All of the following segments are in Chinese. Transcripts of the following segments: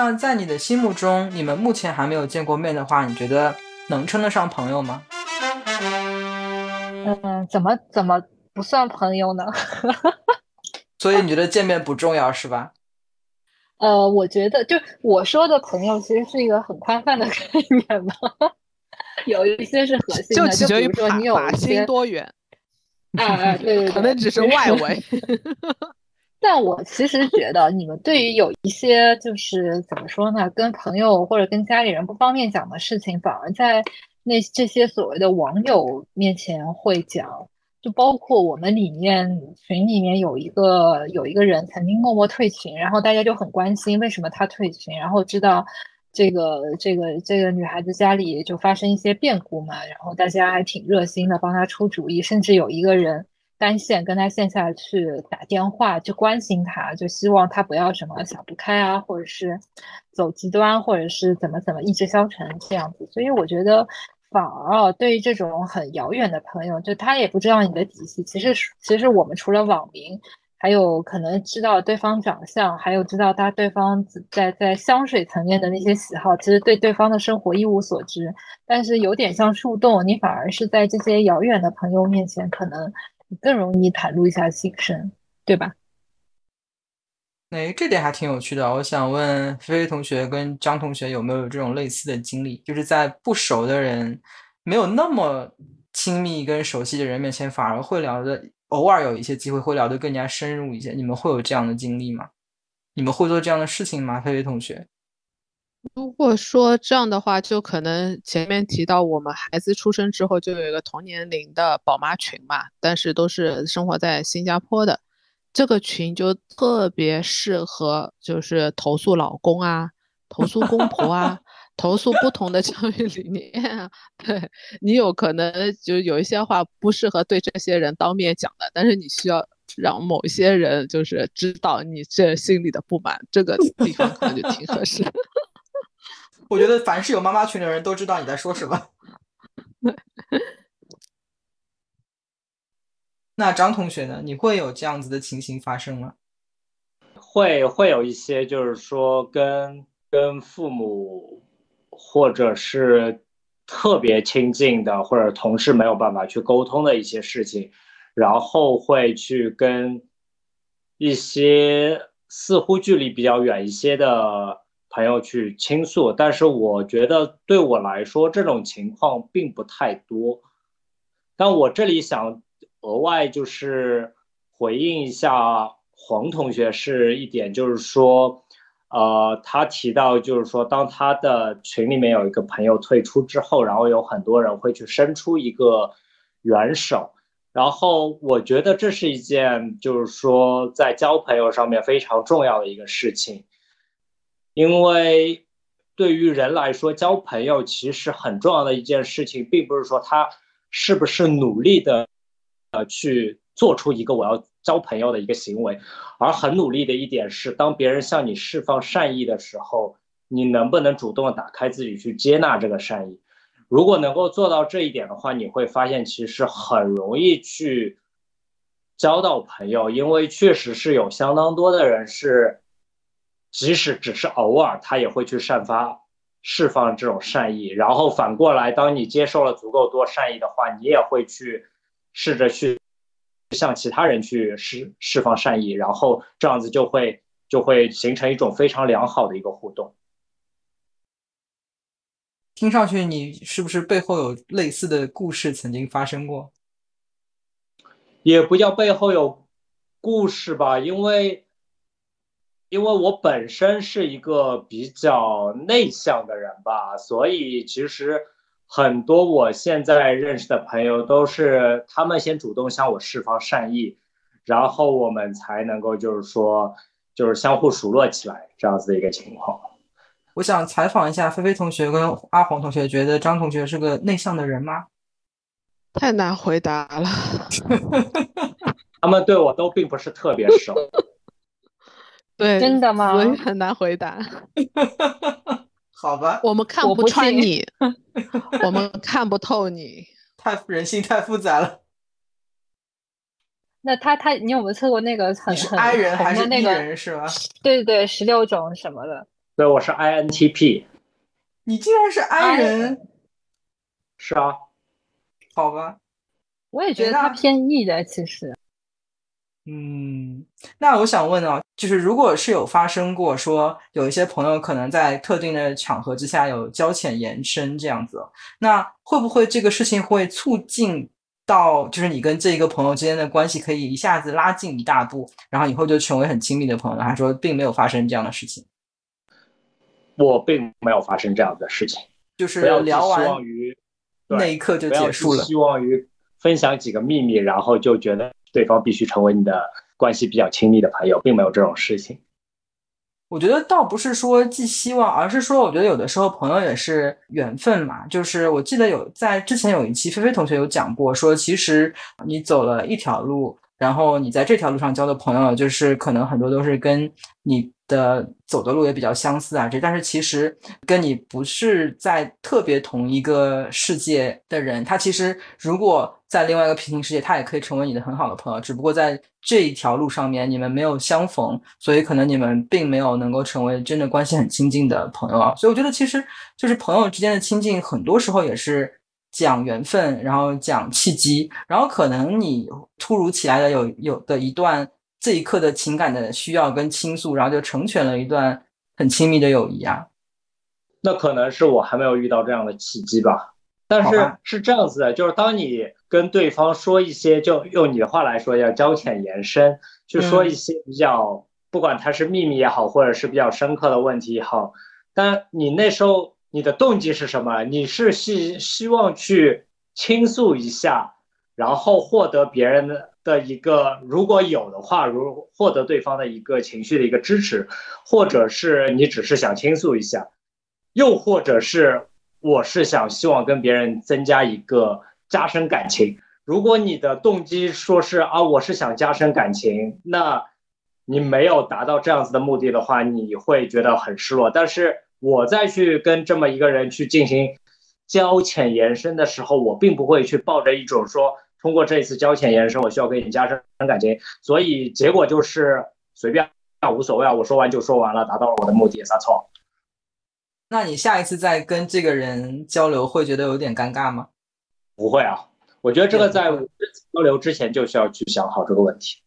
那在你的心目中，你们目前还没有见过面的话，你觉得能称得上朋友吗？嗯，怎么怎么不算朋友呢？所以你觉得见面不重要是吧？呃，我觉得就我说的朋友其实是一个很宽泛的概念吧，有一些是核心的，就取决于说你有法心多远。啊，对对对，可能只是外围。但我其实觉得，你们对于有一些就是怎么说呢，跟朋友或者跟家里人不方便讲的事情，反而在那这些所谓的网友面前会讲。就包括我们里面群里面有一个有一个人曾经默默退群，然后大家就很关心为什么他退群，然后知道这个这个这个女孩子家里就发生一些变故嘛，然后大家还挺热心的帮她出主意，甚至有一个人单线跟他线下去打电话就关心他，就希望他不要什么想不开啊，或者是走极端，或者是怎么怎么意志消沉这样子，所以我觉得。反而对于这种很遥远的朋友，就他也不知道你的底细。其实，其实我们除了网名，还有可能知道对方长相，还有知道他对方在在香水层面的那些喜好，其实对对方的生活一无所知。但是有点像树洞，你反而是在这些遥远的朋友面前，可能更容易袒露一下心声，对吧？哎，这点还挺有趣的。我想问菲菲同学跟张同学有没有这种类似的经历，就是在不熟的人、没有那么亲密跟熟悉的人面前，反而会聊的，偶尔有一些机会会聊得更加深入一些。你们会有这样的经历吗？你们会做这样的事情吗？菲菲同学，如果说这样的话，就可能前面提到我们孩子出生之后就有一个同年龄的宝妈群嘛，但是都是生活在新加坡的。这个群就特别适合，就是投诉老公啊，投诉公婆啊，投诉不同的教育理念啊。对你有可能就有一些话不适合对这些人当面讲的，但是你需要让某一些人就是知道你这心里的不满，这个地方可能就挺合适。我觉得凡是有妈妈群的人都知道你在说什么。那张同学呢？你会有这样子的情形发生吗？会会有一些，就是说跟跟父母或者是特别亲近的或者同事没有办法去沟通的一些事情，然后会去跟一些似乎距离比较远一些的朋友去倾诉。但是我觉得对我来说，这种情况并不太多。但我这里想。额外就是回应一下黄同学是一点，就是说，呃，他提到就是说，当他的群里面有一个朋友退出之后，然后有很多人会去伸出一个援手，然后我觉得这是一件就是说在交朋友上面非常重要的一个事情，因为对于人来说，交朋友其实很重要的一件事情，并不是说他是不是努力的。呃，去做出一个我要交朋友的一个行为，而很努力的一点是，当别人向你释放善意的时候，你能不能主动的打开自己去接纳这个善意？如果能够做到这一点的话，你会发现其实很容易去交到朋友，因为确实是有相当多的人是，即使只是偶尔，他也会去散发、释放这种善意，然后反过来，当你接受了足够多善意的话，你也会去。试着去向其他人去释释放善意，然后这样子就会就会形成一种非常良好的一个互动。听上去你是不是背后有类似的故事曾经发生过？也不叫背后有故事吧，因为因为我本身是一个比较内向的人吧，所以其实。很多我现在认识的朋友都是他们先主动向我释放善意，然后我们才能够就是说就是相互熟络起来这样子的一个情况。我想采访一下菲菲同学跟阿黄同学，觉得张同学是个内向的人吗？太难回答了，他们对我都并不是特别熟。对，真的吗？所以很难回答。好吧，我们看不穿你，我们看不透你，太人性太复杂了。那他他，你有没有测过那个很很人还是那个人是吗？对对对，十六种什么的。对，我是 INTP。你竟然是 I 人？是啊。好吧。我也觉得他偏 E 的，其实。嗯，那我想问啊，就是如果是有发生过说有一些朋友可能在特定的场合之下有交浅言深这样子，那会不会这个事情会促进到就是你跟这一个朋友之间的关系可以一下子拉近一大步，然后以后就成为很亲密的朋友？他说并没有发生这样的事情，我并没有发生这样的事情，就是聊完那一刻就结束了，希望于分享几个秘密，然后就觉得。对方必须成为你的关系比较亲密的朋友，并没有这种事情。我觉得倒不是说寄希望，而是说，我觉得有的时候朋友也是缘分嘛。就是我记得有在之前有一期菲菲同学有讲过，说其实你走了一条路，然后你在这条路上交的朋友，就是可能很多都是跟你。的走的路也比较相似啊，这但是其实跟你不是在特别同一个世界的人，他其实如果在另外一个平行世界，他也可以成为你的很好的朋友，只不过在这一条路上面你们没有相逢，所以可能你们并没有能够成为真的关系很亲近的朋友啊。所以我觉得其实就是朋友之间的亲近，很多时候也是讲缘分，然后讲契机，然后可能你突如其来的有有的一段。这一刻的情感的需要跟倾诉，然后就成全了一段很亲密的友谊啊。那可能是我还没有遇到这样的契机吧。但是是这样子的，就是当你跟对方说一些，就用你的话来说，叫交浅言深，就说一些比较，不管它是秘密也好，或者是比较深刻的问题也好，但你那时候你的动机是什么？你是希希望去倾诉一下，然后获得别人的。的一个，如果有的话，如获得对方的一个情绪的一个支持，或者是你只是想倾诉一下，又或者是我是想希望跟别人增加一个加深感情。如果你的动机说是啊，我是想加深感情，那你没有达到这样子的目的的话，你会觉得很失落。但是我再去跟这么一个人去进行交浅言深的时候，我并不会去抱着一种说。通过这一次交钱延伸，我需要跟你加深感情，所以结果就是随便啊，无所谓啊，我说完就说完了，达到了我的目的，撒错。那你下一次再跟这个人交流，会觉得有点尴尬吗？不会啊，我觉得这个在交流之前就需要去想好这个问题。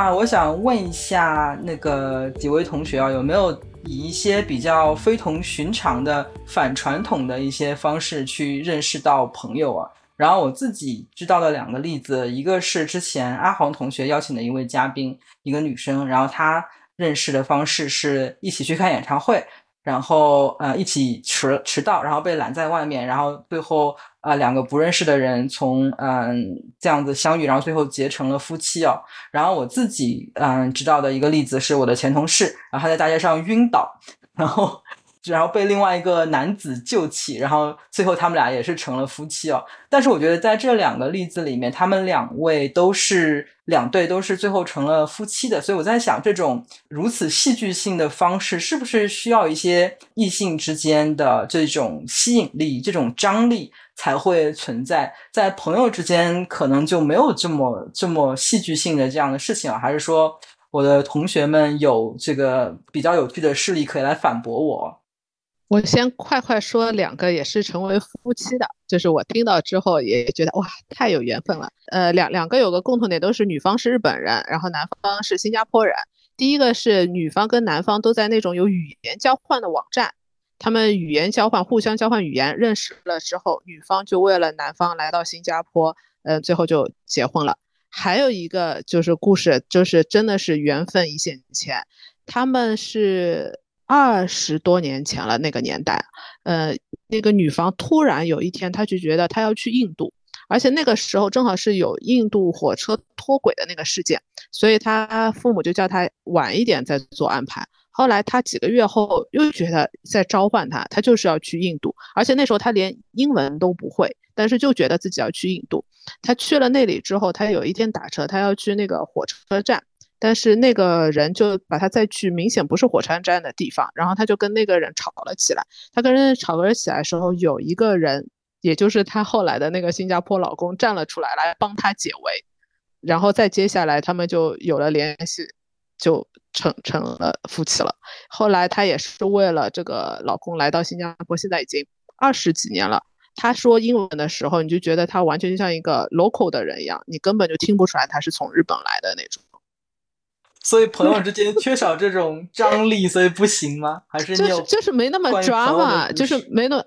啊我想问一下，那个几位同学啊，有没有以一些比较非同寻常的、反传统的一些方式去认识到朋友啊？然后我自己知道的两个例子，一个是之前阿黄同学邀请的一位嘉宾，一个女生，然后她认识的方式是一起去看演唱会。然后呃一起迟迟到，然后被拦在外面，然后最后啊两个不认识的人从嗯这样子相遇，然后最后结成了夫妻哦。然后我自己嗯知道的一个例子是我的前同事，然后他在大街上晕倒，然后。然后被另外一个男子救起，然后最后他们俩也是成了夫妻哦。但是我觉得在这两个例子里面，他们两位都是两对都是最后成了夫妻的。所以我在想，这种如此戏剧性的方式，是不是需要一些异性之间的这种吸引力、这种张力才会存在？在朋友之间，可能就没有这么这么戏剧性的这样的事情啊？还是说，我的同学们有这个比较有趣的事例可以来反驳我？我先快快说两个也是成为夫妻的，就是我听到之后也觉得哇，太有缘分了。呃，两两个有个共同点，都是女方是日本人，然后男方是新加坡人。第一个是女方跟男方都在那种有语言交换的网站，他们语言交换，互相交换语言，认识了之后，女方就为了男方来到新加坡，嗯，最后就结婚了。还有一个就是故事，就是真的是缘分一线牵，他们是。二十多年前了，那个年代，呃，那个女方突然有一天，她就觉得她要去印度，而且那个时候正好是有印度火车脱轨的那个事件，所以她父母就叫她晚一点再做安排。后来她几个月后又觉得在召唤她，她就是要去印度，而且那时候她连英文都不会，但是就觉得自己要去印度。她去了那里之后，她有一天打车，她要去那个火车站。但是那个人就把他再去明显不是火车站的地方，然后他就跟那个人吵了起来。他跟人吵了起来的时候，有一个人也就是他后来的那个新加坡老公站了出来，来帮他解围，然后再接下来他们就有了联系，就成成了夫妻了。后来他也是为了这个老公来到新加坡，现在已经二十几年了。他说英文的时候，你就觉得他完全就像一个 local 的人一样，你根本就听不出来他是从日本来的那种。所以朋友之间缺少这种张力，所以不行吗？还是就是就是没那么抓嘛，就是没那。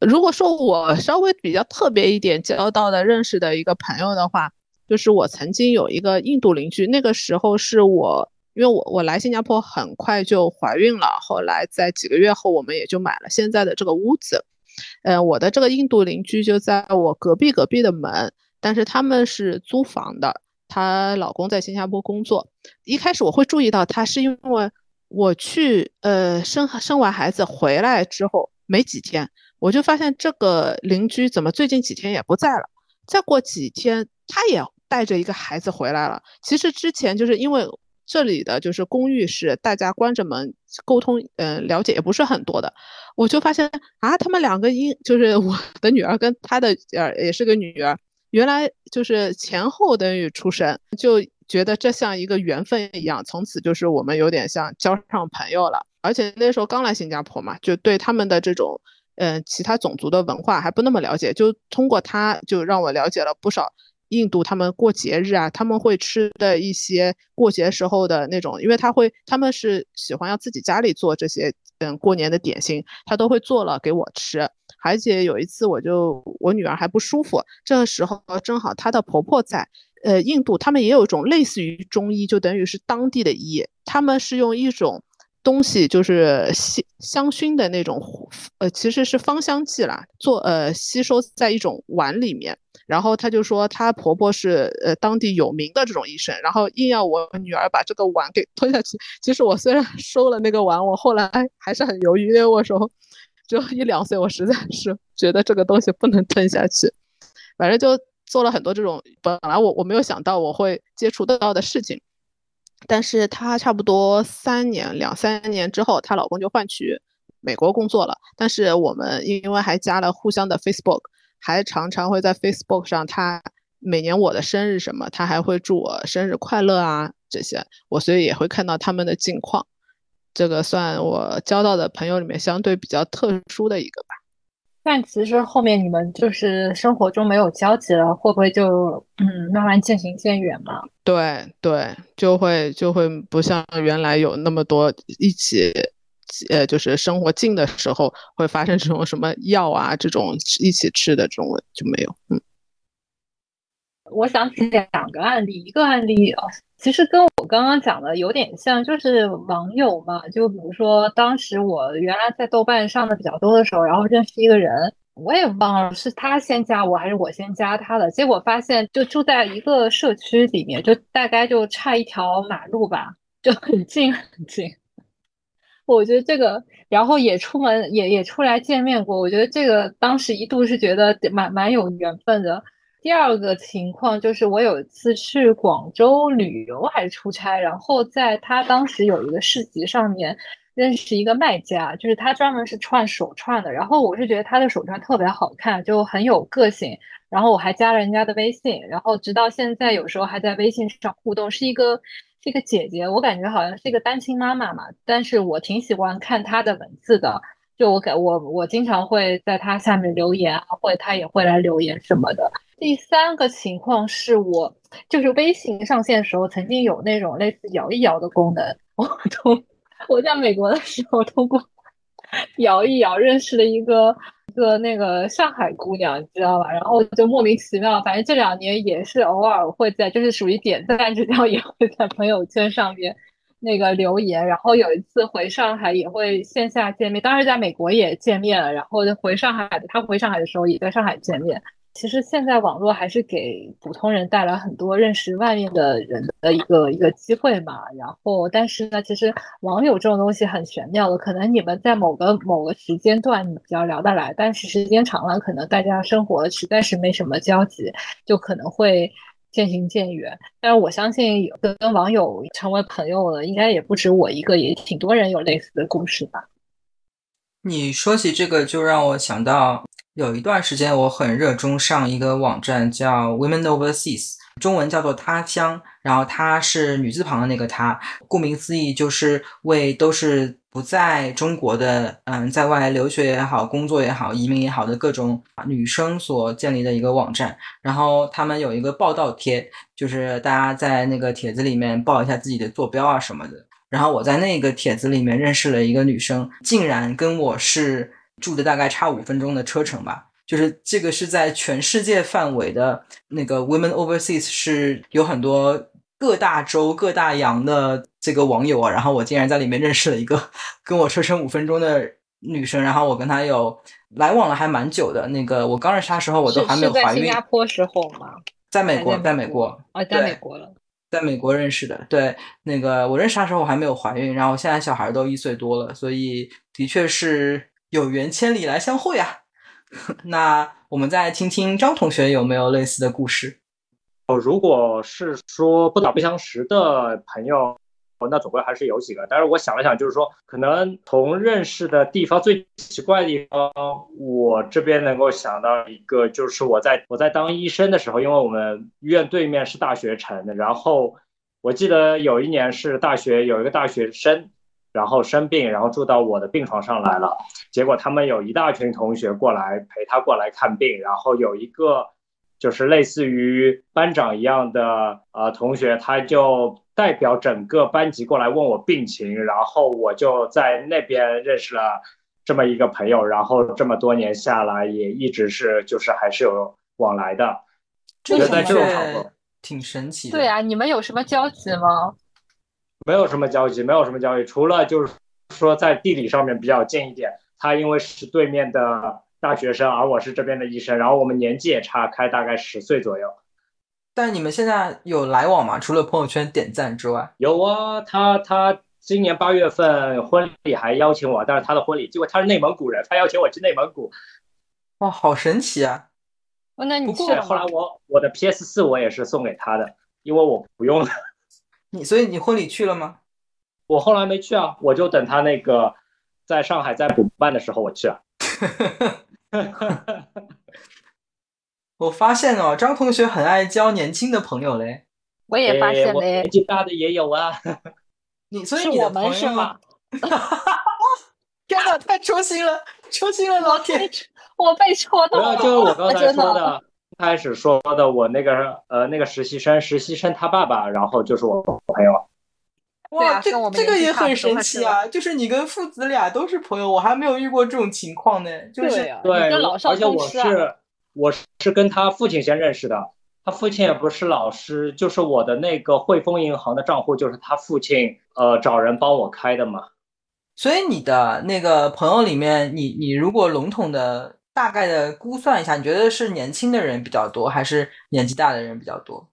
如果说我稍微比较特别一点交到的认识的一个朋友的话，就是我曾经有一个印度邻居，那个时候是我因为我我来新加坡很快就怀孕了，后来在几个月后我们也就买了现在的这个屋子。嗯，我的这个印度邻居就在我隔壁隔壁的门，但是他们是租房的。她老公在新加坡工作，一开始我会注意到她，是因为我去呃生生完孩子回来之后没几天，我就发现这个邻居怎么最近几天也不在了。再过几天，她也带着一个孩子回来了。其实之前就是因为这里的就是公寓是大家关着门沟通，嗯，了解也不是很多的，我就发现啊，他们两个因就是我的女儿跟她的呃也是个女儿。原来就是前后等于出生，就觉得这像一个缘分一样，从此就是我们有点像交上朋友了。而且那时候刚来新加坡嘛，就对他们的这种，嗯，其他种族的文化还不那么了解，就通过他就让我了解了不少印度他们过节日啊，他们会吃的一些过节时候的那种，因为他会他们是喜欢要自己家里做这些，嗯，过年的点心，他都会做了给我吃。而且有一次，我就我女儿还不舒服，这个时候正好她的婆婆在。呃，印度他们也有一种类似于中医，就等于是当地的医，他们是用一种东西，就是香香薰的那种，呃，其实是芳香剂啦，做呃吸收在一种碗里面。然后她就说，她婆婆是呃当地有名的这种医生，然后硬要我女儿把这个碗给吞下去。其实我虽然 收了那个碗，我后来还是很犹豫，因为我说。就一两岁，我实在是觉得这个东西不能吞下去，反正就做了很多这种本来我我没有想到我会接触得到的事情，但是她差不多三年两三年之后，她老公就换去美国工作了，但是我们因为还加了互相的 Facebook，还常常会在 Facebook 上，他每年我的生日什么，他还会祝我生日快乐啊这些，我所以也会看到他们的近况。这个算我交到的朋友里面相对比较特殊的一个吧。但其实后面你们就是生活中没有交集了，会不会就嗯慢慢渐行渐远嘛？对对，就会就会不像原来有那么多一起，呃，就是生活近的时候会发生这种什么药啊这种一起吃的这种就没有。嗯，我想起两个案例，一个案例啊。其实跟我刚刚讲的有点像，就是网友嘛。就比如说，当时我原来在豆瓣上的比较多的时候，然后认识一个人，我也忘了是他先加我还是我先加他的。结果发现就住在一个社区里面，就大概就差一条马路吧，就很近很近。我觉得这个，然后也出门也也出来见面过。我觉得这个当时一度是觉得蛮蛮有缘分的。第二个情况就是，我有一次去广州旅游还是出差，然后在他当时有一个市集上面认识一个卖家，就是他专门是串手串的，然后我是觉得他的手串特别好看，就很有个性，然后我还加了人家的微信，然后直到现在有时候还在微信上互动，是一个是一个姐姐，我感觉好像是一个单亲妈妈嘛，但是我挺喜欢看她的文字的。就我给我我经常会在她下面留言啊，或者他也会来留言什么的。第三个情况是我就是微信上线的时候，曾经有那种类似摇一摇的功能。我通我在美国的时候通过摇一摇认识了一个一个那个上海姑娘，你知道吧？然后就莫名其妙，反正这两年也是偶尔会在，就是属于点赞之交，也会在朋友圈上面。那个留言，然后有一次回上海也会线下见面，当时在美国也见面了，然后回上海的他回上海的时候也在上海见面。其实现在网络还是给普通人带来很多认识外面的人的一个一个机会嘛。然后，但是呢，其实网友这种东西很玄妙的，可能你们在某个某个时间段比较聊得来，但是时间长了，可能大家生活实在是没什么交集，就可能会。渐行渐远，但是我相信跟跟网友成为朋友的，应该也不止我一个，也挺多人有类似的故事吧。你说起这个，就让我想到有一段时间我很热衷上一个网站叫 Women Overseas，中文叫做他乡，然后她是女字旁的那个她，顾名思义就是为都是不在中国的，嗯，在外留学也好，工作也好，移民也好的各种女生所建立的一个网站。然后他们有一个报道贴，就是大家在那个帖子里面报一下自己的坐标啊什么的。然后我在那个帖子里面认识了一个女生，竟然跟我是住的大概差五分钟的车程吧。就是这个是在全世界范围的那个 Women Overseas 是有很多各大洲各大洋的这个网友啊。然后我竟然在里面认识了一个 跟我车程五分钟的女生，然后我跟她有来往了还蛮久的。那个我刚认识她时候我都还没有怀孕。新加坡时候吗？在美国，在美国啊，在美国了。在美国认识的，对，那个我认识他时候我还没有怀孕，然后现在小孩都一岁多了，所以的确是有缘千里来相会啊。那我们再听听张同学有没有类似的故事？哦，如果是说不打不相识的朋友。那总归还是有几个，但是我想了想，就是说，可能从认识的地方最奇怪的地方，我这边能够想到一个，就是我在我在当医生的时候，因为我们医院对面是大学城，然后我记得有一年是大学有一个大学生，然后生病，然后住到我的病床上来了，结果他们有一大群同学过来陪他过来看病，然后有一个就是类似于班长一样的呃同学，他就。代表整个班级过来问我病情，然后我就在那边认识了这么一个朋友，然后这么多年下来也一直是就是还是有往来的。这个在这种场合挺神奇。对啊，你们有什么交集吗？没有什么交集，没有什么交集，除了就是说在地理上面比较近一点。他因为是对面的大学生，而我是这边的医生，然后我们年纪也差开大概十岁左右。但你们现在有来往吗？除了朋友圈点赞之外，有啊。他他今年八月份婚礼还邀请我，但是他的婚礼，结果他是内蒙古人，他邀请我去内蒙古。哇，好神奇啊！那你去后来我我的 PS 四我也是送给他的，因为我不用了。你所以你婚礼去了吗？我后来没去啊，我就等他那个在上海再补办的时候我去啊。我发现哦，张同学很爱交年轻的朋友嘞。我也发现嘞，年纪大的也有啊。你所以你的朋友是吗？天哪，太戳心了，戳心了，老铁！我被戳到了。就是我刚才说的，开始说的，我那个呃那个实习生，实习生他爸爸，然后就是我朋友。哇，这这个也很神奇啊！就是你跟父子俩都是朋友，我还没有遇过这种情况呢。就是对，而且我是。我是跟他父亲先认识的，他父亲也不是老师，就是我的那个汇丰银行的账户，就是他父亲呃找人帮我开的嘛。所以你的那个朋友里面，你你如果笼统的大概的估算一下，你觉得是年轻的人比较多，还是年纪大的人比较多？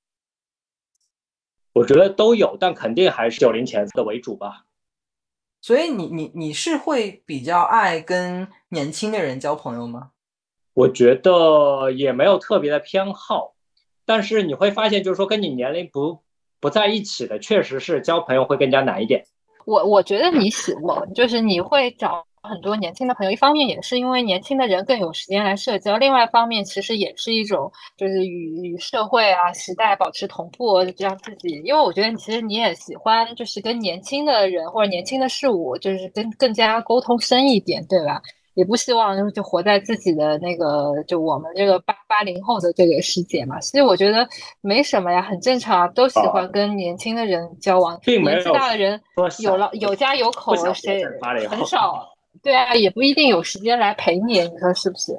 我觉得都有，但肯定还是九零前的为主吧。所以你你你是会比较爱跟年轻的人交朋友吗？我觉得也没有特别的偏好，但是你会发现，就是说跟你年龄不不在一起的，确实是交朋友会更加难一点。我我觉得你喜我就是你会找很多年轻的朋友，一方面也是因为年轻的人更有时间来社交，另外一方面其实也是一种就是与与社会啊时代保持同步，让自己。因为我觉得其实你也喜欢就是跟年轻的人或者年轻的事物，就是跟更加沟通深一点，对吧？也不希望就活在自己的那个就我们这个八八零后的这个世界嘛，其实我觉得没什么呀，很正常，都喜欢跟年轻的人交往。年纪大的人有了有家有口，谁很少？对啊，也不一定有时间来陪你，你说是不是？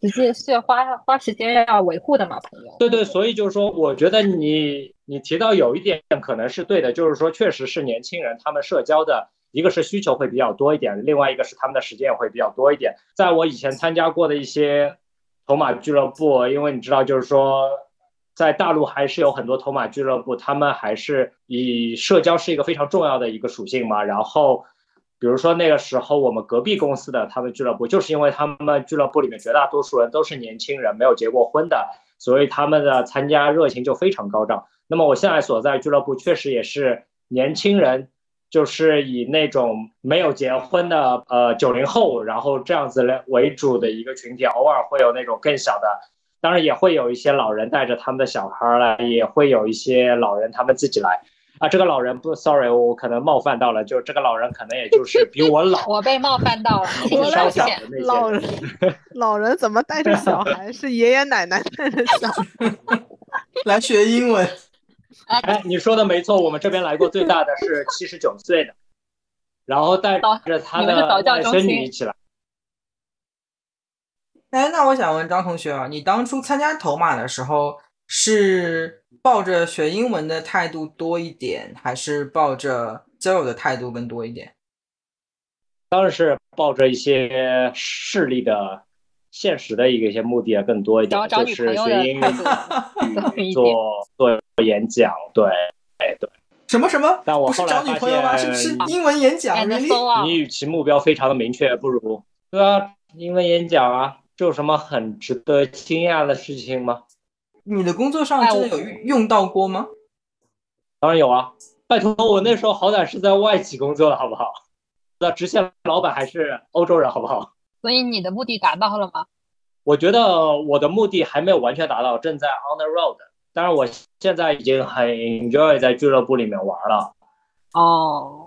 直接是要花花时间要维护的嘛，朋友。对对，所以就是说，我觉得你你提到有一点可能是对的，就是说，确实是年轻人他们社交的。一个是需求会比较多一点，另外一个是他们的时间也会比较多一点。在我以前参加过的一些头马俱乐部，因为你知道，就是说，在大陆还是有很多头马俱乐部，他们还是以社交是一个非常重要的一个属性嘛。然后，比如说那个时候我们隔壁公司的他们俱乐部，就是因为他们俱乐部里面绝大多数人都是年轻人，没有结过婚的，所以他们的参加热情就非常高涨。那么我现在所在俱乐部确实也是年轻人。就是以那种没有结婚的呃九零后，然后这样子来为主的一个群体，偶尔会有那种更小的，当然也会有一些老人带着他们的小孩来，也会有一些老人他们自己来。啊，这个老人不，sorry，我可能冒犯到了，就这个老人可能也就是比我老，我被冒犯到了，我在想的那些老人，老人怎么带着小孩？是爷爷奶奶带着小孩？来学英文。哎，你说的没错，我们这边来过最大的是七十九岁的，然后带着他们的孙女一起来。哎，那我想问张同学啊，你当初参加头马的时候是抱着学英文的态度多一点，还是抱着交友的态度更多一点？当然是抱着一些势力的、现实的一个一些目的啊更多一点，找找就是女朋友学英语做做演讲，对，哎对。什么什么？不是但我后来找女朋友吗？是发现是英文演讲 on。你与其目标非常的明确，不如对啊，英文演讲啊，这有什么很值得惊讶的事情吗？你的工作上真的有用到过吗？当然有啊，拜托，我那时候好歹是在外企工作的好不好？那直线老板还是欧洲人好不好？所以你的目的达到了吗？我觉得我的目的还没有完全达到，正在 on the road。当然，我现在已经很 enjoy 在俱乐部里面玩了。哦，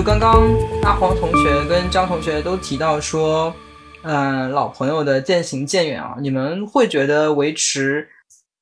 就刚刚阿黄同学跟张同学都提到说，嗯、老朋友的渐行渐远啊，你们会觉得维持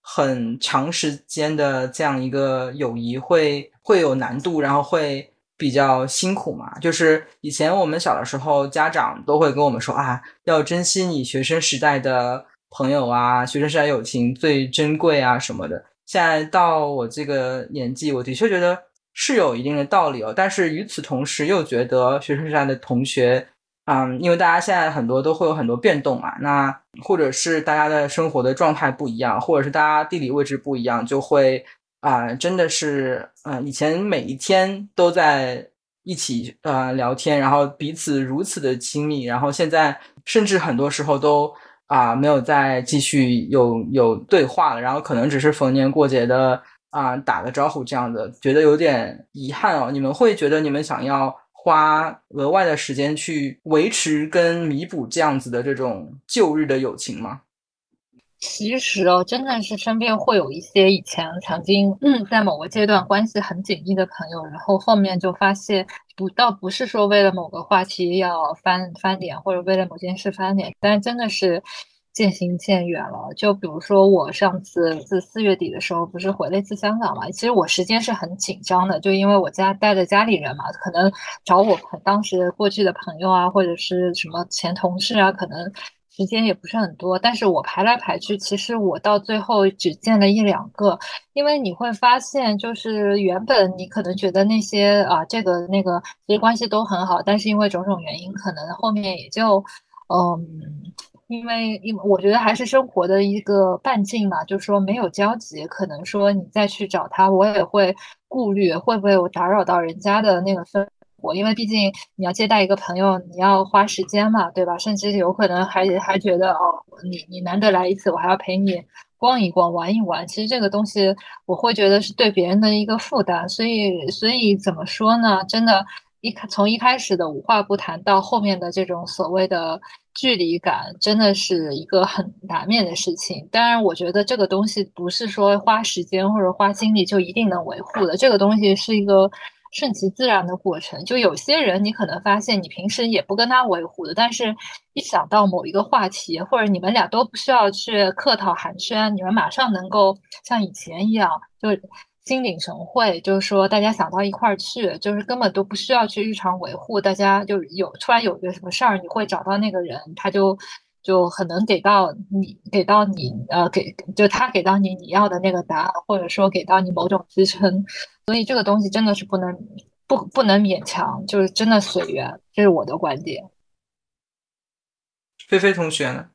很长时间的这样一个友谊会会有难度，然后会比较辛苦吗？就是以前我们小的时候，家长都会跟我们说啊，要珍惜你学生时代的朋友啊，学生时代友情最珍贵啊什么的。现在到我这个年纪，我的确觉得是有一定的道理哦，但是与此同时又觉得学生时代的同学，嗯，因为大家现在很多都会有很多变动嘛，那或者是大家的生活的状态不一样，或者是大家地理位置不一样，就会啊、真的是，呃，以前每一天都在一起呃聊天，然后彼此如此的亲密，然后现在甚至很多时候都啊、没有再继续有有对话了，然后可能只是逢年过节的啊、打个招呼这样的，觉得有点遗憾哦。你们会觉得你们想要花额外的时间去维持跟弥补这样子的这种旧日的友情吗？其实哦，真的是身边会有一些以前曾经嗯在某个阶段关系很紧密的朋友，然后后面就发现不倒不是说为了某个话题要翻翻脸，或者为了某件事翻脸，但真的是渐行渐远了。就比如说我上次自四月底的时候不是回了一次香港嘛，其实我时间是很紧张的，就因为我家带着家里人嘛，可能找我当时过去的朋友啊，或者是什么前同事啊，可能。时间也不是很多，但是我排来排去，其实我到最后只见了一两个，因为你会发现，就是原本你可能觉得那些啊这个那个其实关系都很好，但是因为种种原因，可能后面也就嗯，因为因为我觉得还是生活的一个半径嘛，就是说没有交集，可能说你再去找他，我也会顾虑会不会有打扰到人家的那个生活因为毕竟你要接待一个朋友，你要花时间嘛，对吧？甚至有可能还还觉得哦，你你难得来一次，我还要陪你逛一逛、玩一玩。其实这个东西我会觉得是对别人的一个负担，所以所以怎么说呢？真的，一开从一开始的无话不谈到后面的这种所谓的距离感，真的是一个很难免的事情。当然，我觉得这个东西不是说花时间或者花精力就一定能维护的，这个东西是一个。顺其自然的过程，就有些人你可能发现你平时也不跟他维护的，但是一想到某一个话题，或者你们俩都不需要去客套寒暄，你们马上能够像以前一样，就心领神会，就是说大家想到一块儿去，就是根本都不需要去日常维护，大家就有突然有一个什么事儿，你会找到那个人，他就。就很能给到你，给到你，呃，给就他给到你你要的那个答案，或者说给到你某种支撑，所以这个东西真的是不能不不能勉强，就是真的随缘，这是我的观点。菲菲同学呢？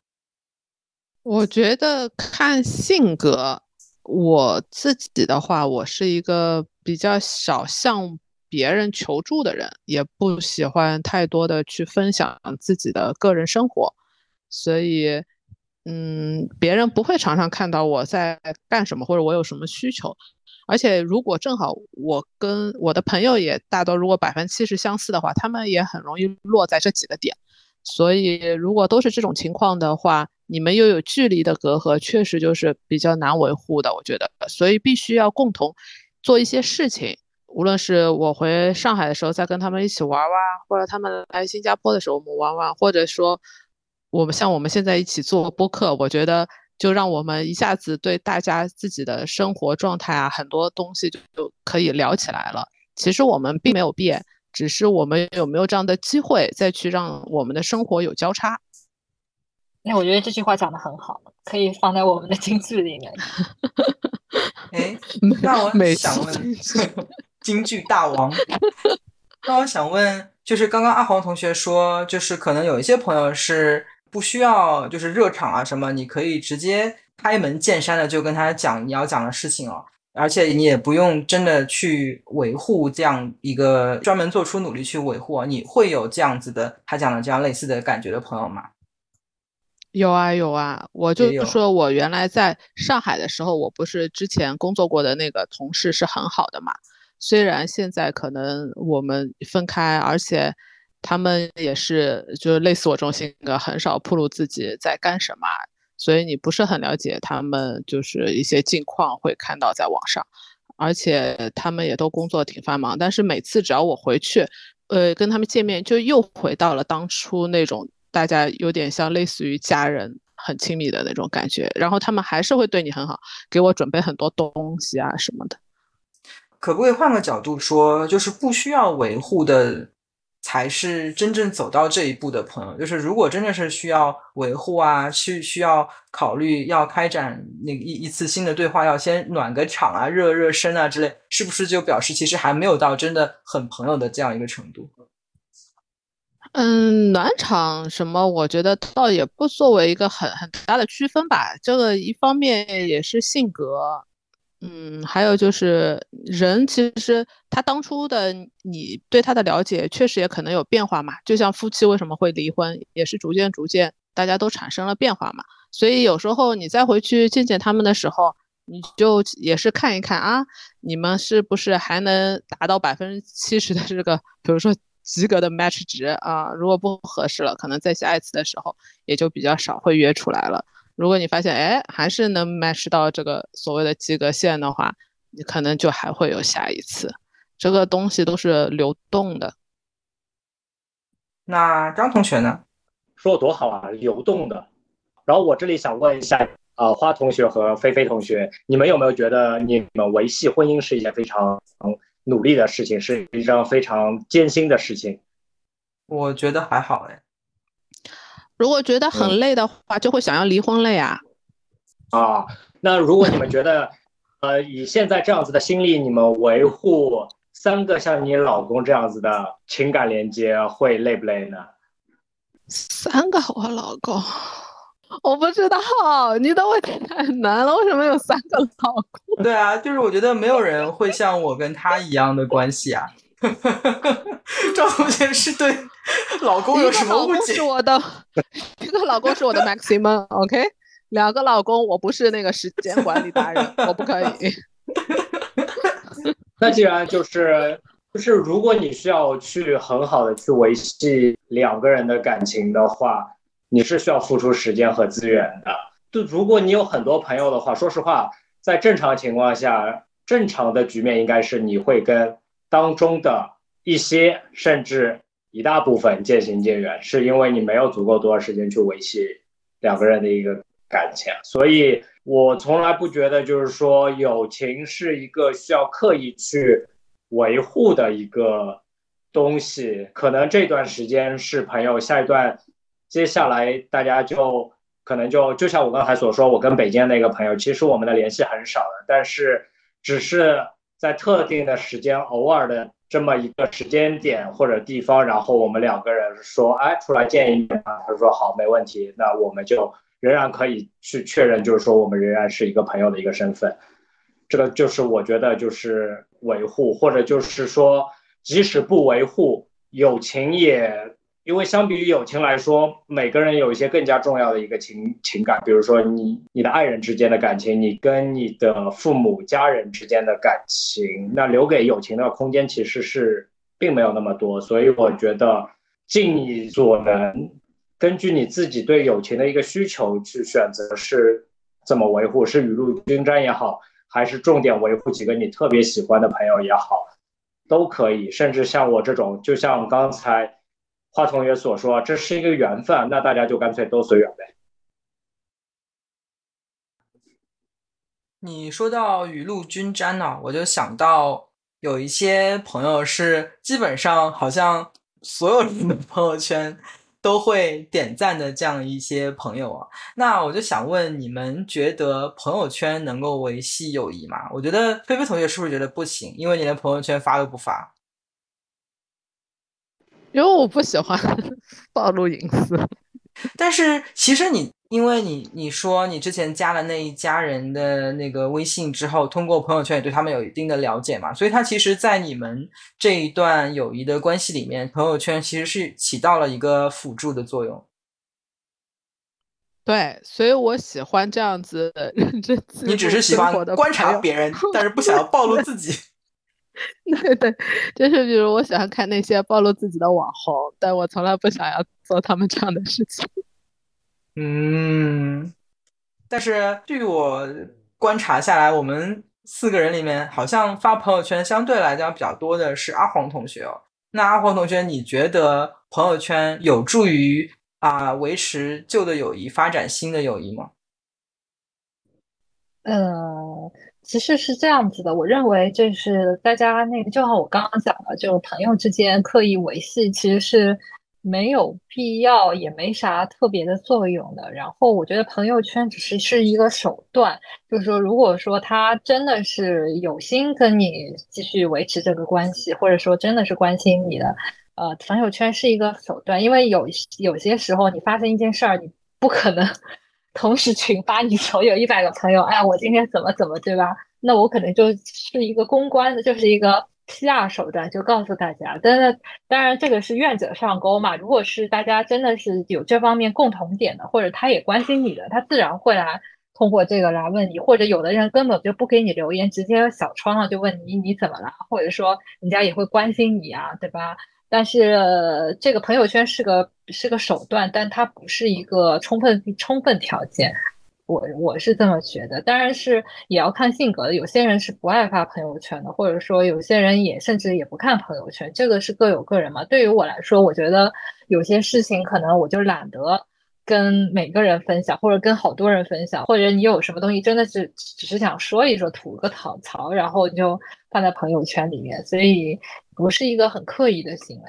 我觉得看性格，我自己的话，我是一个比较少向别人求助的人，也不喜欢太多的去分享自己的个人生活，所以，嗯，别人不会常常看到我在干什么或者我有什么需求。而且，如果正好我跟我的朋友也大多如果百分之七十相似的话，他们也很容易落在这几个点。所以，如果都是这种情况的话，你们又有距离的隔阂，确实就是比较难维护的。我觉得，所以必须要共同做一些事情。无论是我回上海的时候再跟他们一起玩玩，或者他们来新加坡的时候我们玩玩，或者说我们像我们现在一起做播客，我觉得。就让我们一下子对大家自己的生活状态啊，很多东西就就可以聊起来了。其实我们并没有变，只是我们有没有这样的机会再去让我们的生活有交叉。那我觉得这句话讲的很好，可以放在我们的京剧里面。哎，那我想问，京剧大王。那我想问，就是刚刚阿黄同学说，就是可能有一些朋友是。不需要就是热场啊什么，你可以直接开门见山的就跟他讲你要讲的事情哦，而且你也不用真的去维护这样一个专门做出努力去维护，你会有这样子的他讲的这样类似的感觉的朋友吗？有啊有啊，我就说我原来在上海的时候，我不是之前工作过的那个同事是很好的嘛，虽然现在可能我们分开，而且。他们也是，就是类似我这种性格，很少暴露自己在干什么，所以你不是很了解他们，就是一些近况会看到在网上，而且他们也都工作挺繁忙，但是每次只要我回去，呃，跟他们见面，就又回到了当初那种大家有点像类似于家人，很亲密的那种感觉，然后他们还是会对你很好，给我准备很多东西啊什么的。可不可以换个角度说，就是不需要维护的？才是真正走到这一步的朋友。就是如果真的是需要维护啊，去需要考虑要开展那一一次新的对话，要先暖个场啊，热热身啊之类，是不是就表示其实还没有到真的很朋友的这样一个程度？嗯，暖场什么，我觉得倒也不作为一个很很大的区分吧。这个一方面也是性格。嗯，还有就是人，其实他当初的你对他的了解，确实也可能有变化嘛。就像夫妻为什么会离婚，也是逐渐逐渐大家都产生了变化嘛。所以有时候你再回去见见他们的时候，你就也是看一看啊，你们是不是还能达到百分之七十的这个，比如说及格的 match 值啊？如果不合适了，可能在下一次的时候也就比较少会约出来了。如果你发现哎还是能 match 到这个所谓的及格线的话，你可能就还会有下一次。这个东西都是流动的。那张同学呢？说的多好啊，流动的。然后我这里想问一下，呃，花同学和菲菲同学，你们有没有觉得你们维系婚姻是一件非常努力的事情，是一张非常艰辛的事情？我觉得还好哎。如果觉得很累的话，就会想要离婚了呀。啊，那如果你们觉得，呃，以现在这样子的心力，你们维护三个像你老公这样子的情感连接，会累不累呢？三个我老公，我不知道，你的问题太难了。为什么有三个老公？对啊，就是我觉得没有人会像我跟他一样的关系啊。赵同学是对老公有什么误解？是 我的一个老公是我的 maximum，OK，两个老公我不是那个时间管理达人，我不可以。那既然就是就是，如果你需要去很好的去维系两个人的感情的话，你是需要付出时间和资源的。就如果你有很多朋友的话，说实话，在正常情况下，正常的局面应该是你会跟。当中的一些甚至一大部分渐行渐远，是因为你没有足够多的时间去维系两个人的一个感情。所以我从来不觉得，就是说友情是一个需要刻意去维护的一个东西。可能这段时间是朋友，下一段接下来大家就可能就就像我刚才所说，我跟北京那个朋友，其实我们的联系很少的，但是只是。在特定的时间，偶尔的这么一个时间点或者地方，然后我们两个人说，哎，出来见一面啊。他说好，没问题。那我们就仍然可以去确认，就是说我们仍然是一个朋友的一个身份。这个就是我觉得就是维护，或者就是说即使不维护友情，也因为相比于友情来说，每个人有一些更加重要的一个情情感，比如说你你的爱人之间的感情，你跟你的父母家人之间的感情，那留给友情的空间其实是并没有那么多，所以我觉得尽你所能，根据你自己对友情的一个需求去选择是怎么维护，是雨露均沾也好。还是重点维护几个你特别喜欢的朋友也好，都可以。甚至像我这种，就像刚才华同学所说，这是一个缘分，那大家就干脆都随缘呗。你说到雨露均沾呢，我就想到有一些朋友是基本上好像所有人的朋友圈。都会点赞的这样一些朋友啊，那我就想问你们，觉得朋友圈能够维系友谊吗？我觉得菲菲同学是不是觉得不行？因为你连朋友圈发都不发。因为我不喜欢 暴露隐私。但是其实你。因为你你说你之前加了那一家人的那个微信之后，通过朋友圈也对他们有一定的了解嘛，所以他其实，在你们这一段友谊的关系里面，朋友圈其实是起到了一个辅助的作用。对，所以我喜欢这样子认真。你只是喜欢观察别人，但是不想要暴露自己。对 对，就是比如我喜欢看那些暴露自己的网红，但我从来不想要做他们这样的事情。嗯，但是据我观察下来，我们四个人里面，好像发朋友圈相对来讲比较多的是阿黄同学哦。那阿黄同学，你觉得朋友圈有助于啊维持旧的友谊，发展新的友谊吗？呃，其实是这样子的，我认为就是大家那个，就像我刚刚讲的，就朋友之间刻意维系，其实是。没有必要，也没啥特别的作用的。然后我觉得朋友圈只是是一个手段，就是说，如果说他真的是有心跟你继续维持这个关系，或者说真的是关心你的，呃，朋友圈是一个手段。因为有有些时候你发生一件事儿，你不可能同时群发你所有一百个朋友，哎，我今天怎么怎么，对吧？那我可能就是一个公关的，就是一个。PR 手段就告诉大家，但是当然这个是愿者上钩嘛。如果是大家真的是有这方面共同点的，或者他也关心你的，他自然会来通过这个来问你。或者有的人根本就不给你留言，直接小窗了就问你你怎么了，或者说人家也会关心你啊，对吧？但是这个朋友圈是个是个手段，但它不是一个充分充分条件。我我是这么觉得，当然是也要看性格的。有些人是不爱发朋友圈的，或者说有些人也甚至也不看朋友圈，这个是各有各人嘛。对于我来说，我觉得有些事情可能我就懒得跟每个人分享，或者跟好多人分享，或者你有什么东西真的是只是想说一说，吐个槽槽，然后你就放在朋友圈里面，所以不是一个很刻意的行为。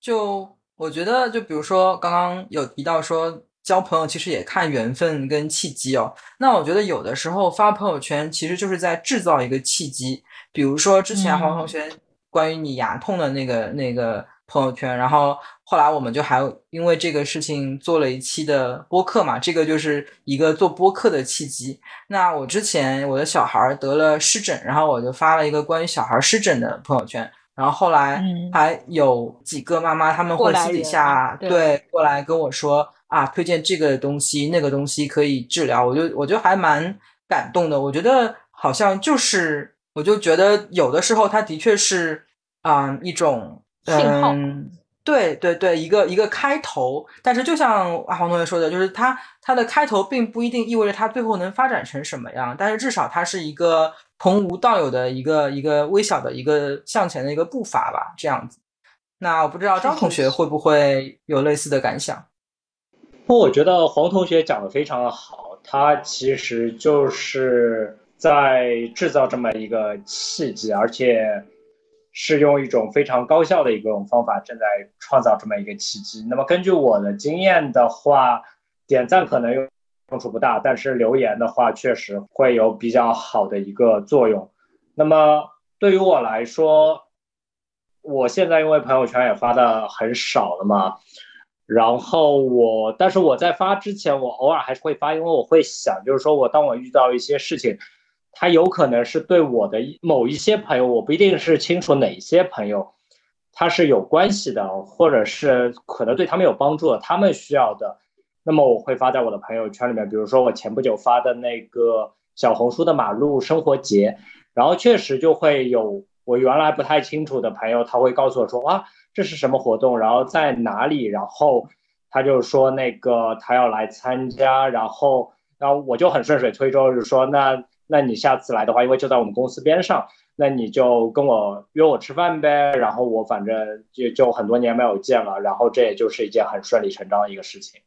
就我觉得，就比如说刚刚有提到说。交朋友其实也看缘分跟契机哦。那我觉得有的时候发朋友圈其实就是在制造一个契机。比如说之前黄同学关于你牙痛的那个那个朋友圈，然后后来我们就还因为这个事情做了一期的播客嘛，这个就是一个做播客的契机。那我之前我的小孩得了湿疹，然后我就发了一个关于小孩湿疹的朋友圈，然后后来还有几个妈妈他们会私底下对过来跟我说。啊，推荐这个东西，那个东西可以治疗，我就我就还蛮感动的。我觉得好像就是，我就觉得有的时候它的确是啊一种信号，对对对，一个一个开头。但是就像阿黄同学说的，就是它它的开头并不一定意味着它最后能发展成什么样，但是至少它是一个从无到有的一个一个微小的一个向前的一个步伐吧，这样子。那我不知道张同学会不会有类似的感想。不，我觉得黄同学讲的非常的好，他其实就是在制造这么一个契机，而且是用一种非常高效的一种方法，正在创造这么一个契机。那么根据我的经验的话，点赞可能用用处不大，但是留言的话确实会有比较好的一个作用。那么对于我来说，我现在因为朋友圈也发的很少了嘛。然后我，但是我在发之前，我偶尔还是会发，因为我会想，就是说我当我遇到一些事情，他有可能是对我的某一些朋友，我不一定是清楚哪些朋友，他是有关系的，或者是可能对他们有帮助的，他们需要的，那么我会发在我的朋友圈里面。比如说我前不久发的那个小红书的马路生活节，然后确实就会有我原来不太清楚的朋友，他会告诉我说，哇，这是什么活动，然后在哪里，然后他就说那个他要来参加，然后然后我就很顺水推舟，就说那。那你下次来的话，因为就在我们公司边上，那你就跟我约我吃饭呗。然后我反正就就很多年没有见了，然后这也就是一件很顺理成章的一个事情。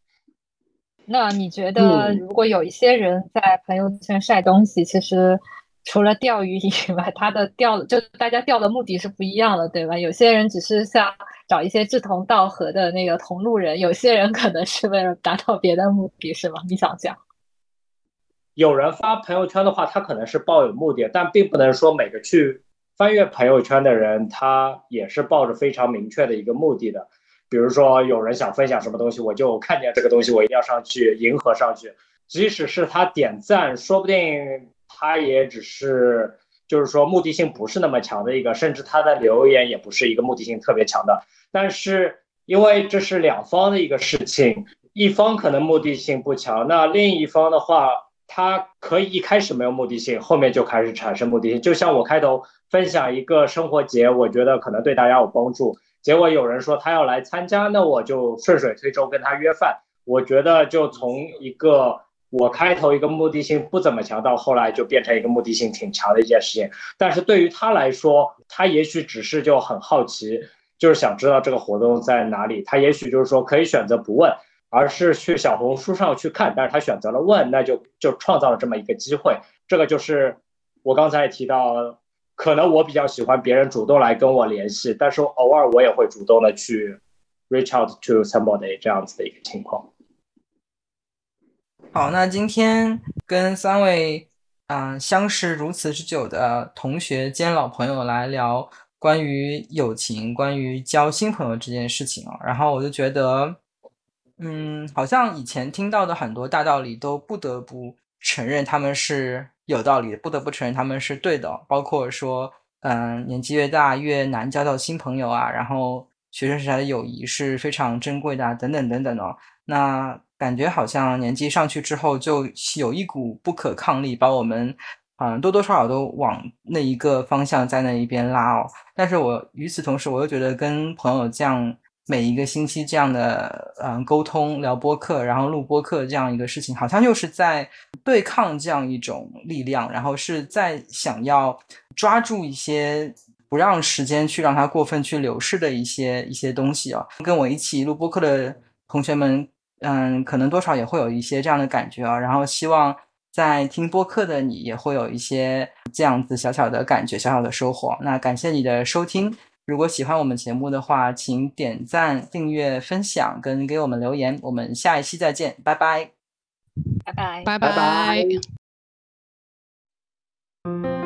那你觉得，如果有一些人在朋友圈晒东西，其实除了钓鱼以外，他的钓就大家钓的目的是不一样的，对吧？有些人只是想找一些志同道合的那个同路人，有些人可能是为了达到别的目的，是吗？你想想。有人发朋友圈的话，他可能是抱有目的，但并不能说每个去翻阅朋友圈的人，他也是抱着非常明确的一个目的的。比如说，有人想分享什么东西，我就看见这个东西，我一定要上去迎合上去。即使是他点赞，说不定他也只是就是说目的性不是那么强的一个，甚至他的留言也不是一个目的性特别强的。但是因为这是两方的一个事情，一方可能目的性不强，那另一方的话。他可以一开始没有目的性，后面就开始产生目的性。就像我开头分享一个生活节，我觉得可能对大家有帮助。结果有人说他要来参加，那我就顺水推舟跟他约饭。我觉得就从一个我开头一个目的性不怎么强，到后来就变成一个目的性挺强的一件事情。但是对于他来说，他也许只是就很好奇，就是想知道这个活动在哪里。他也许就是说可以选择不问。而是去小红书上去看，但是他选择了问，那就就创造了这么一个机会。这个就是我刚才提到，可能我比较喜欢别人主动来跟我联系，但是偶尔我也会主动的去 reach out to somebody 这样子的一个情况。好，那今天跟三位嗯相识如此之久的同学兼老朋友来聊关于友情、关于交新朋友这件事情啊，然后我就觉得。嗯，好像以前听到的很多大道理都不得不承认他们是有道理的，不得不承认他们是对的。包括说，嗯，年纪越大越难交到新朋友啊，然后学生时代的友谊是非常珍贵的，啊，等等等等哦。那感觉好像年纪上去之后，就有一股不可抗力把我们，嗯，多多少少都往那一个方向在那一边拉哦。但是我与此同时，我又觉得跟朋友这样。每一个星期这样的嗯沟通聊播客，然后录播客这样一个事情，好像又是在对抗这样一种力量，然后是在想要抓住一些不让时间去让它过分去流逝的一些一些东西啊。跟我一起录播客的同学们，嗯，可能多少也会有一些这样的感觉啊。然后希望在听播客的你也会有一些这样子小小的感觉、小小的收获。那感谢你的收听。如果喜欢我们节目的话，请点赞、订阅、分享，跟给我们留言。我们下一期再见，拜拜，拜拜，拜拜。